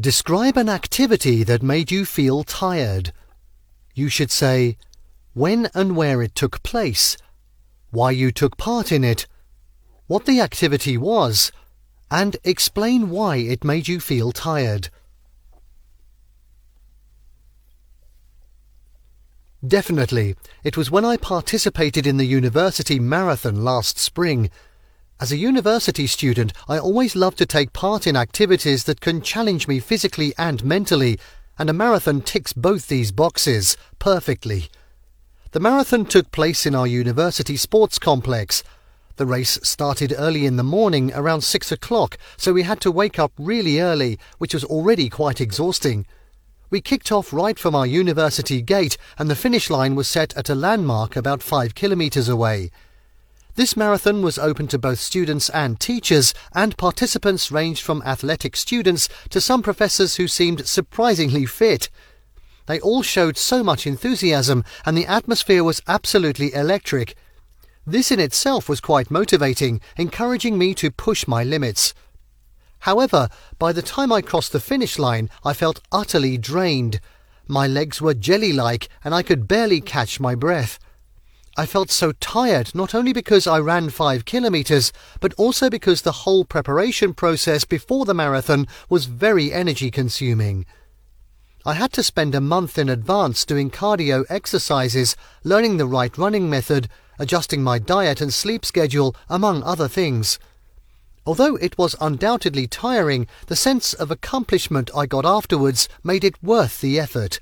Describe an activity that made you feel tired. You should say when and where it took place, why you took part in it, what the activity was, and explain why it made you feel tired. Definitely, it was when I participated in the university marathon last spring. As a university student, I always love to take part in activities that can challenge me physically and mentally, and a marathon ticks both these boxes perfectly. The marathon took place in our university sports complex. The race started early in the morning, around six o'clock, so we had to wake up really early, which was already quite exhausting. We kicked off right from our university gate, and the finish line was set at a landmark about five kilometres away. This marathon was open to both students and teachers, and participants ranged from athletic students to some professors who seemed surprisingly fit. They all showed so much enthusiasm, and the atmosphere was absolutely electric. This in itself was quite motivating, encouraging me to push my limits. However, by the time I crossed the finish line, I felt utterly drained. My legs were jelly like, and I could barely catch my breath. I felt so tired not only because I ran five kilometres, but also because the whole preparation process before the marathon was very energy consuming. I had to spend a month in advance doing cardio exercises, learning the right running method, adjusting my diet and sleep schedule, among other things. Although it was undoubtedly tiring, the sense of accomplishment I got afterwards made it worth the effort.